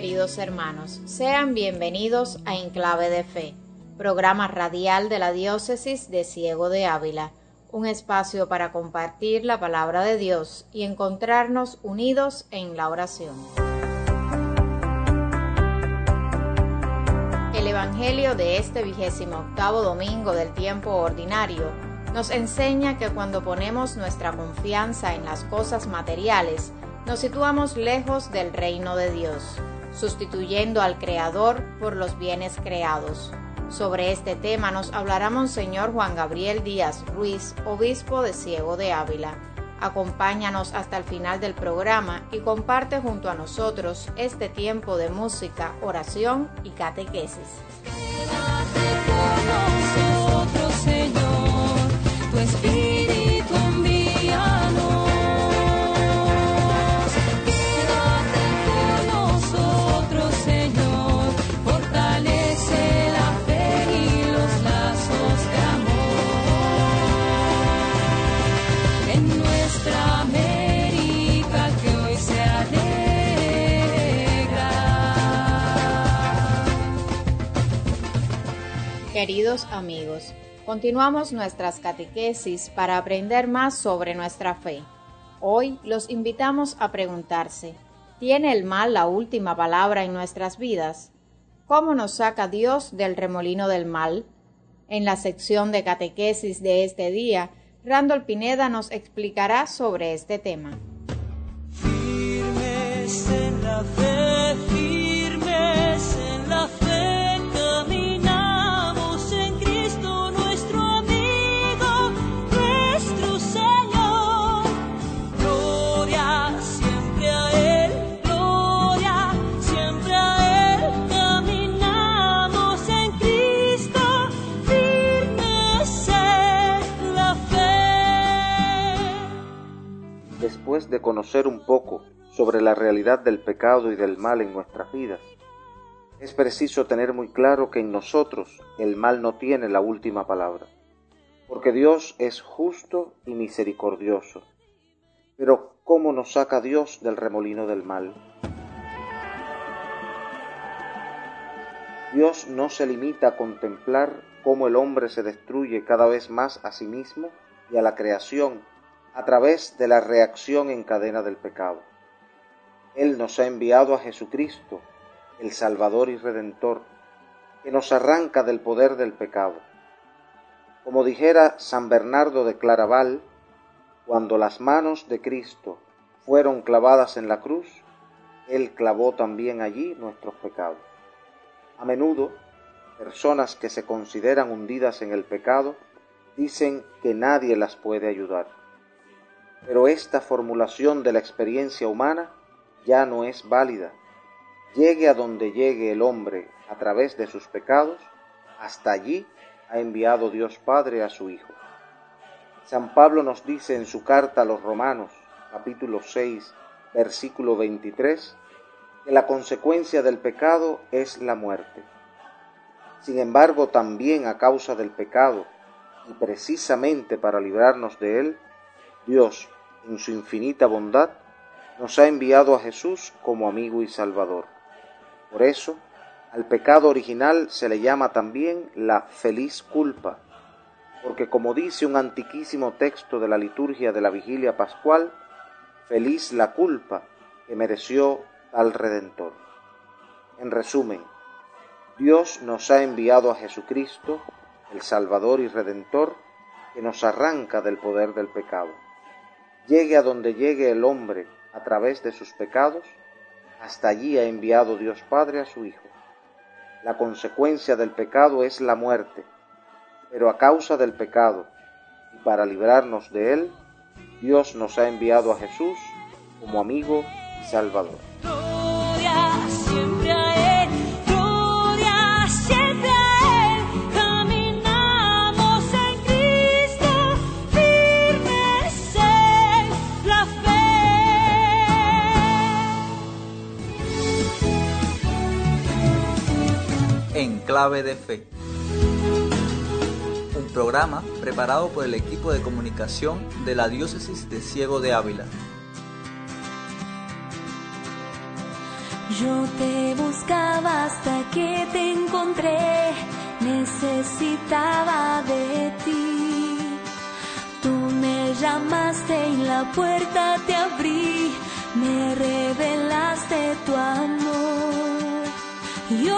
Queridos hermanos, sean bienvenidos a Enclave de Fe, programa radial de la diócesis de Ciego de Ávila, un espacio para compartir la palabra de Dios y encontrarnos unidos en la oración. El Evangelio de este vigésimo octavo domingo del tiempo ordinario nos enseña que cuando ponemos nuestra confianza en las cosas materiales, nos situamos lejos del reino de Dios, sustituyendo al Creador por los bienes creados. Sobre este tema nos hablará Monseñor Juan Gabriel Díaz Ruiz, obispo de Ciego de Ávila. Acompáñanos hasta el final del programa y comparte junto a nosotros este tiempo de música, oración y catequesis. Queridos amigos, continuamos nuestras catequesis para aprender más sobre nuestra fe. Hoy los invitamos a preguntarse, ¿tiene el mal la última palabra en nuestras vidas? ¿Cómo nos saca Dios del remolino del mal? En la sección de catequesis de este día, Randall Pineda nos explicará sobre este tema. en la fe, firmes en la fe. Conocer un poco sobre la realidad del pecado y del mal en nuestras vidas, es preciso tener muy claro que en nosotros el mal no tiene la última palabra, porque Dios es justo y misericordioso. Pero ¿cómo nos saca Dios del remolino del mal? Dios no se limita a contemplar cómo el hombre se destruye cada vez más a sí mismo y a la creación a través de la reacción en cadena del pecado. Él nos ha enviado a Jesucristo, el Salvador y Redentor, que nos arranca del poder del pecado. Como dijera San Bernardo de Claraval, cuando las manos de Cristo fueron clavadas en la cruz, Él clavó también allí nuestros pecados. A menudo, personas que se consideran hundidas en el pecado dicen que nadie las puede ayudar. Pero esta formulación de la experiencia humana ya no es válida. Llegue a donde llegue el hombre a través de sus pecados, hasta allí ha enviado Dios Padre a su Hijo. San Pablo nos dice en su carta a los Romanos, capítulo 6, versículo 23, que la consecuencia del pecado es la muerte. Sin embargo, también a causa del pecado, y precisamente para librarnos de él, Dios, en su infinita bondad, nos ha enviado a Jesús como amigo y Salvador. Por eso, al pecado original se le llama también la feliz culpa, porque como dice un antiquísimo texto de la liturgia de la vigilia pascual, feliz la culpa que mereció al Redentor. En resumen, Dios nos ha enviado a Jesucristo, el Salvador y Redentor, que nos arranca del poder del pecado llegue a donde llegue el hombre a través de sus pecados, hasta allí ha enviado Dios Padre a su Hijo. La consecuencia del pecado es la muerte, pero a causa del pecado y para librarnos de él, Dios nos ha enviado a Jesús como amigo y Salvador. Clave de Fe. Un programa preparado por el equipo de comunicación de la Diócesis de Ciego de Ávila. Yo te buscaba hasta que te encontré, necesitaba de ti. Tú me llamaste y la puerta te abrí, me revelaste tu amor. Y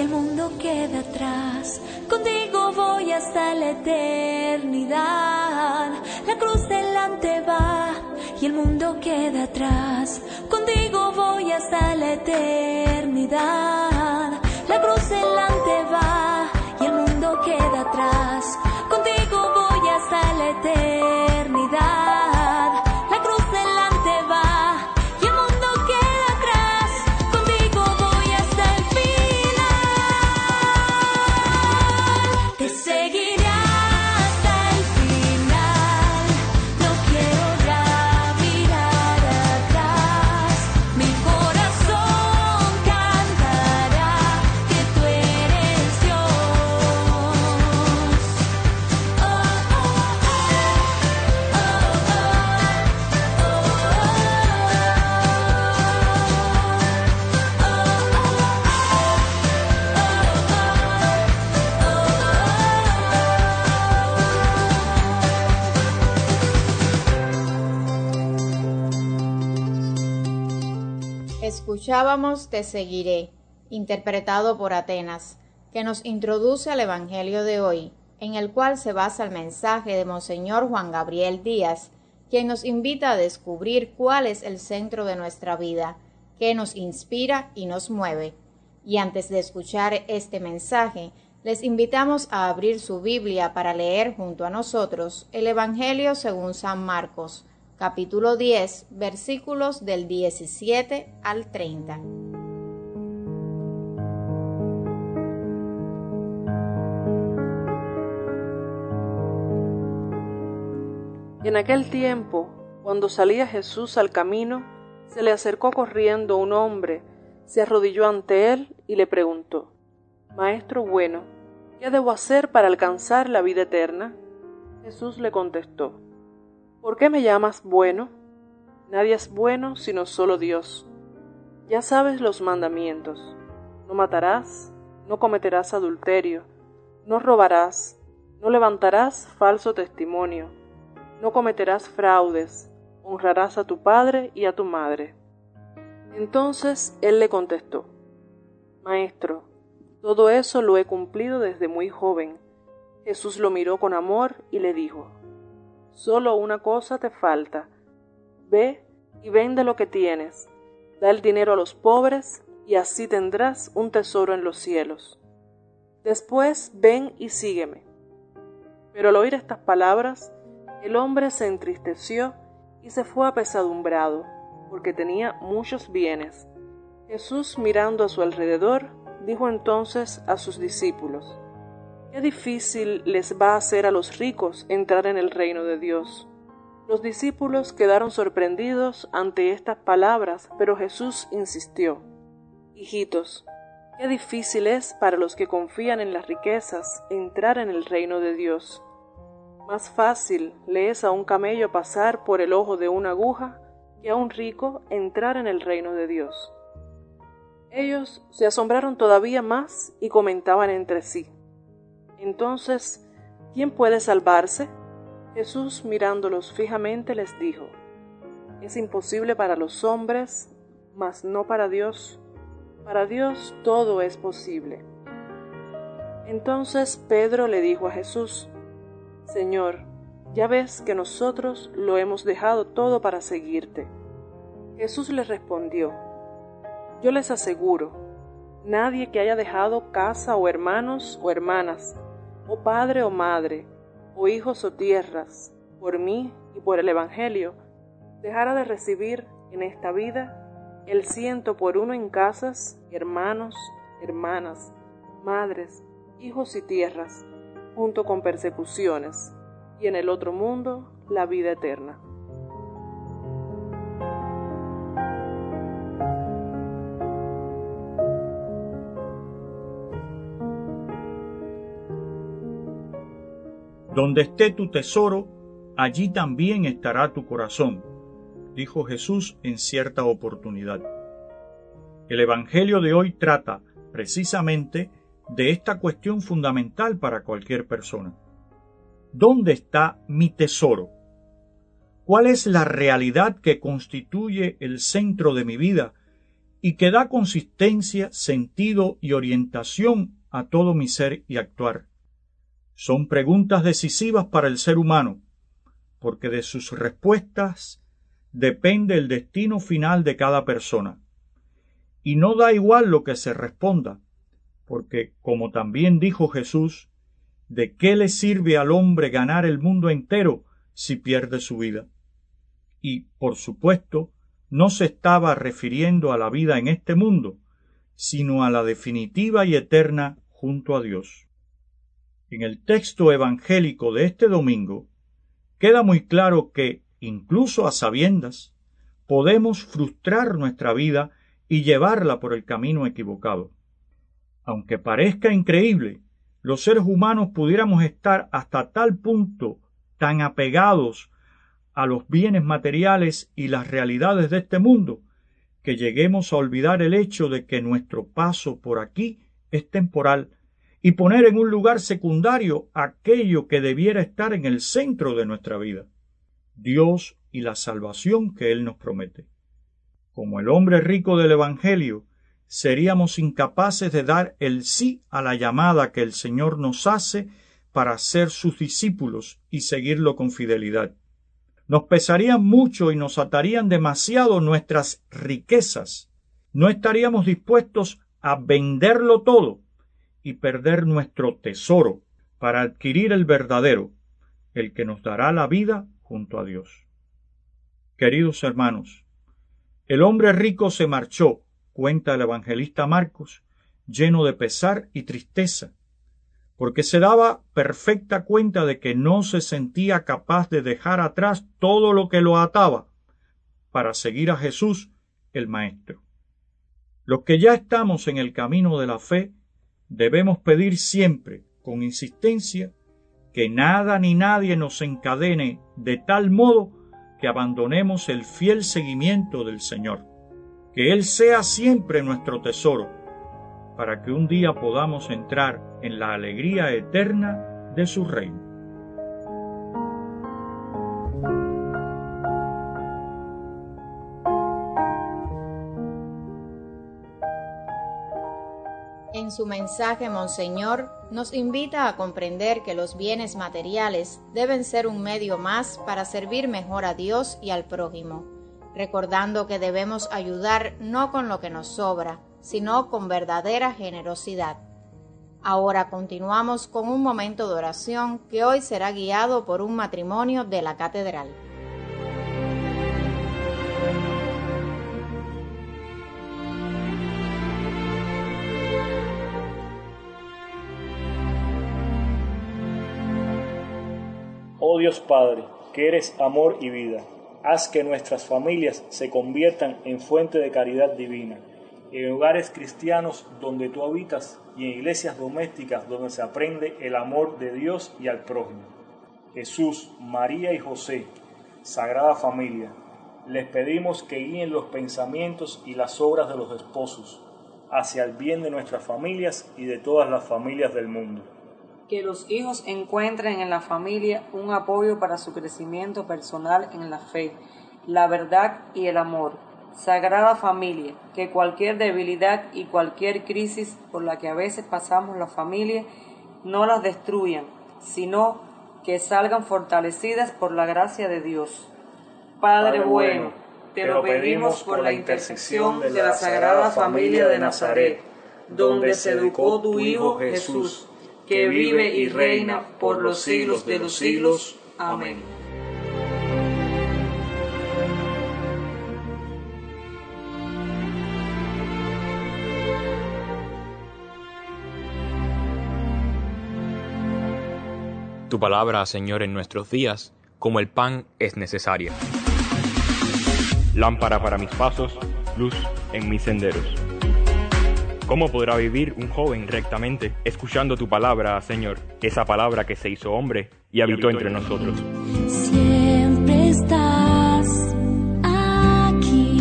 y el mundo queda atrás. Contigo voy hasta la eternidad. La cruz delante va y el mundo queda atrás. Contigo voy hasta la eternidad. La cruz delante va y el mundo queda atrás. Escuchábamos Te seguiré, interpretado por Atenas, que nos introduce al Evangelio de hoy, en el cual se basa el mensaje de Monseñor Juan Gabriel Díaz, quien nos invita a descubrir cuál es el centro de nuestra vida, qué nos inspira y nos mueve. Y antes de escuchar este mensaje, les invitamos a abrir su Biblia para leer junto a nosotros el Evangelio según San Marcos, capítulo 10, versículos del 17 al 30. Y en aquel tiempo, cuando salía Jesús al camino, se le acercó corriendo un hombre, se arrodilló ante él y le preguntó, Maestro bueno, ¿qué debo hacer para alcanzar la vida eterna? Jesús le contestó, ¿por qué me llamas bueno? Nadie es bueno sino solo Dios. Ya sabes los mandamientos. No matarás, no cometerás adulterio, no robarás, no levantarás falso testimonio, no cometerás fraudes, honrarás a tu padre y a tu madre. Entonces él le contestó, Maestro, todo eso lo he cumplido desde muy joven. Jesús lo miró con amor y le dijo, Solo una cosa te falta. Ve y vende lo que tienes, da el dinero a los pobres y así tendrás un tesoro en los cielos. Después ven y sígueme. Pero al oír estas palabras, el hombre se entristeció y se fue apesadumbrado, porque tenía muchos bienes. Jesús, mirando a su alrededor, dijo entonces a sus discípulos, Qué difícil les va a hacer a los ricos entrar en el reino de Dios. Los discípulos quedaron sorprendidos ante estas palabras, pero Jesús insistió, Hijitos, qué difícil es para los que confían en las riquezas entrar en el reino de Dios. Más fácil le es a un camello pasar por el ojo de una aguja que a un rico entrar en el reino de Dios. Ellos se asombraron todavía más y comentaban entre sí. Entonces, ¿quién puede salvarse? Jesús mirándolos fijamente les dijo, Es imposible para los hombres, mas no para Dios. Para Dios todo es posible. Entonces Pedro le dijo a Jesús, Señor, ya ves que nosotros lo hemos dejado todo para seguirte. Jesús le respondió, Yo les aseguro, nadie que haya dejado casa o hermanos o hermanas, o padre o madre, o hijos o tierras, por mí y por el Evangelio, dejará de recibir en esta vida el ciento por uno en casas, hermanos, hermanas, madres, hijos y tierras junto con persecuciones, y en el otro mundo la vida eterna. Donde esté tu tesoro, allí también estará tu corazón, dijo Jesús en cierta oportunidad. El Evangelio de hoy trata precisamente de esta cuestión fundamental para cualquier persona. ¿Dónde está mi tesoro? ¿Cuál es la realidad que constituye el centro de mi vida y que da consistencia, sentido y orientación a todo mi ser y actuar? Son preguntas decisivas para el ser humano, porque de sus respuestas depende el destino final de cada persona. Y no da igual lo que se responda, porque, como también dijo Jesús, ¿de qué le sirve al hombre ganar el mundo entero si pierde su vida? Y, por supuesto, no se estaba refiriendo a la vida en este mundo, sino a la definitiva y eterna junto a Dios. En el texto evangélico de este domingo queda muy claro que, incluso a sabiendas, podemos frustrar nuestra vida y llevarla por el camino equivocado. Aunque parezca increíble, los seres humanos pudiéramos estar hasta tal punto tan apegados a los bienes materiales y las realidades de este mundo, que lleguemos a olvidar el hecho de que nuestro paso por aquí es temporal y poner en un lugar secundario aquello que debiera estar en el centro de nuestra vida, Dios y la salvación que Él nos promete. Como el hombre rico del Evangelio, seríamos incapaces de dar el sí a la llamada que el Señor nos hace para ser sus discípulos y seguirlo con fidelidad. Nos pesarían mucho y nos atarían demasiado nuestras riquezas. No estaríamos dispuestos a venderlo todo y perder nuestro tesoro para adquirir el verdadero, el que nos dará la vida junto a Dios. Queridos hermanos, el hombre rico se marchó cuenta el evangelista Marcos, lleno de pesar y tristeza, porque se daba perfecta cuenta de que no se sentía capaz de dejar atrás todo lo que lo ataba para seguir a Jesús el Maestro. Los que ya estamos en el camino de la fe debemos pedir siempre, con insistencia, que nada ni nadie nos encadene de tal modo que abandonemos el fiel seguimiento del Señor que Él sea siempre nuestro tesoro, para que un día podamos entrar en la alegría eterna de su reino. Su mensaje, Monseñor nos invita a comprender que los bienes materiales deben ser un medio más para servir mejor a Dios y al prójimo, recordando que debemos ayudar no con lo que nos sobra, sino con verdadera generosidad. Ahora continuamos con un momento de oración que hoy será guiado por un matrimonio de la catedral. Oh Dios Padre, que eres amor y vida, haz que nuestras familias se conviertan en fuente de caridad divina, en hogares cristianos donde tú habitas y en iglesias domésticas donde se aprende el amor de Dios y al prójimo. Jesús, María y José, Sagrada Familia, les pedimos que guíen los pensamientos y las obras de los esposos hacia el bien de nuestras familias y de todas las familias del mundo que los hijos encuentren en la familia un apoyo para su crecimiento personal en la fe, la verdad y el amor. Sagrada familia, que cualquier debilidad y cualquier crisis por la que a veces pasamos la familia no las destruyan, sino que salgan fortalecidas por la gracia de Dios. Padre bueno, te lo pedimos por la intersección de la Sagrada Familia de Nazaret, donde se educó tu Hijo Jesús que vive y reina por los siglos de los siglos. Amén. Tu palabra, Señor, en nuestros días, como el pan, es necesaria. Lámpara para mis pasos, luz en mis senderos. ¿Cómo podrá vivir un joven rectamente escuchando tu palabra, Señor? Esa palabra que se hizo hombre y habitó entre nosotros. Siempre estás aquí.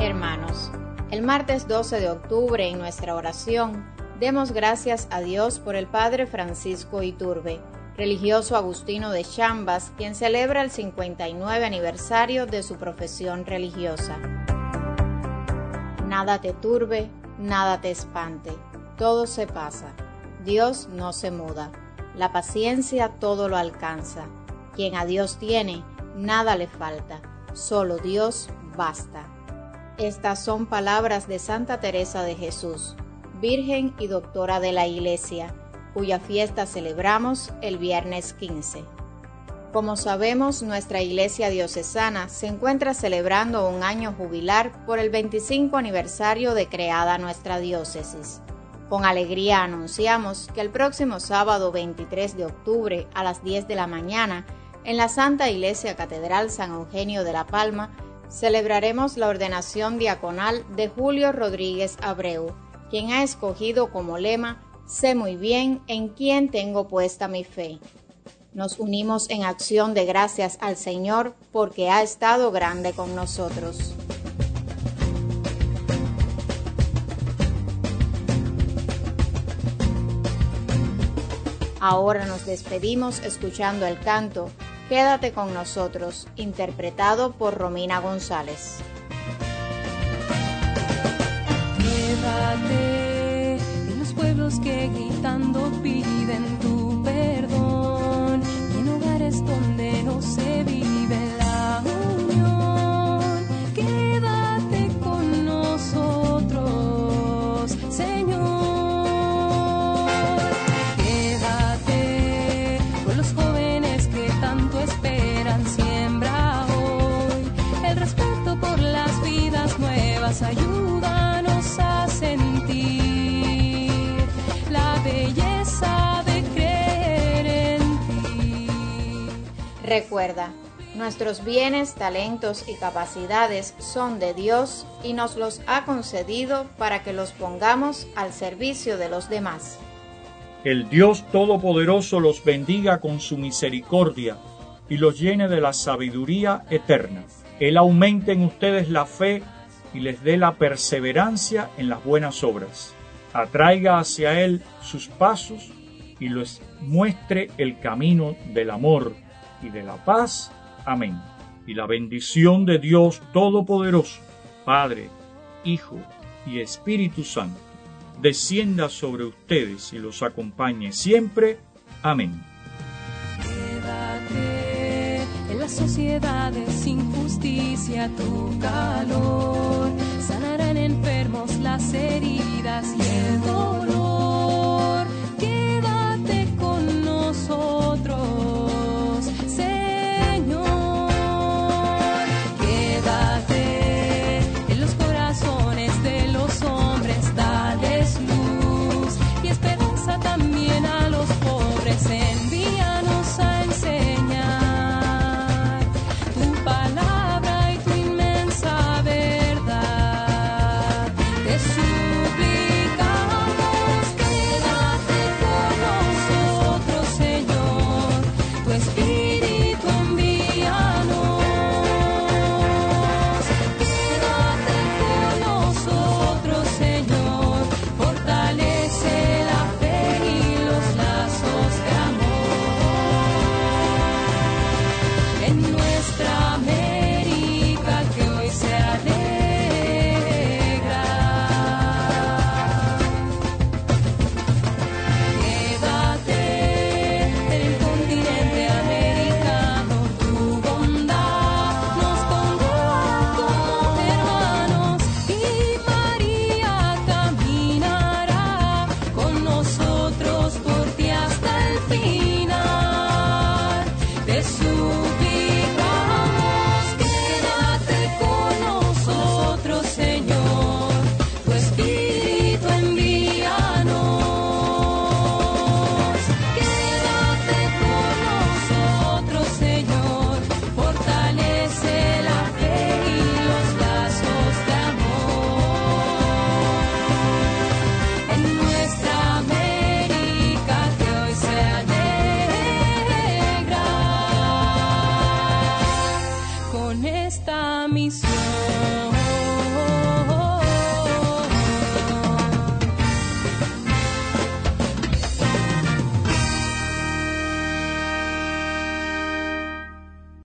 Hermanos, el martes 12 de octubre en nuestra oración Demos gracias a Dios por el Padre Francisco Iturbe, religioso agustino de Chambas, quien celebra el 59 aniversario de su profesión religiosa. Nada te turbe, nada te espante, todo se pasa. Dios no se muda, la paciencia todo lo alcanza. Quien a Dios tiene, nada le falta, solo Dios basta. Estas son palabras de Santa Teresa de Jesús Virgen y Doctora de la Iglesia, cuya fiesta celebramos el viernes 15. Como sabemos, nuestra Iglesia diocesana se encuentra celebrando un año jubilar por el 25 aniversario de creada nuestra diócesis. Con alegría anunciamos que el próximo sábado 23 de octubre a las 10 de la mañana, en la Santa Iglesia Catedral San Eugenio de la Palma, celebraremos la ordenación diaconal de Julio Rodríguez Abreu, quien ha escogido como lema, sé muy bien en quién tengo puesta mi fe. Nos unimos en acción de gracias al Señor porque ha estado grande con nosotros. Ahora nos despedimos escuchando el canto Quédate con nosotros, interpretado por Romina González. En los pueblos que gritando Nuestros bienes, talentos y capacidades son de Dios y nos los ha concedido para que los pongamos al servicio de los demás. El Dios Todopoderoso los bendiga con su misericordia y los llene de la sabiduría eterna. Él aumente en ustedes la fe y les dé la perseverancia en las buenas obras. Atraiga hacia Él sus pasos y les muestre el camino del amor y de la paz Amén. Y la bendición de Dios Todopoderoso, Padre, Hijo y Espíritu Santo, descienda sobre ustedes y los acompañe siempre. Amén. Quédate en las sociedades sin justicia tu calor, sanarán enfermos las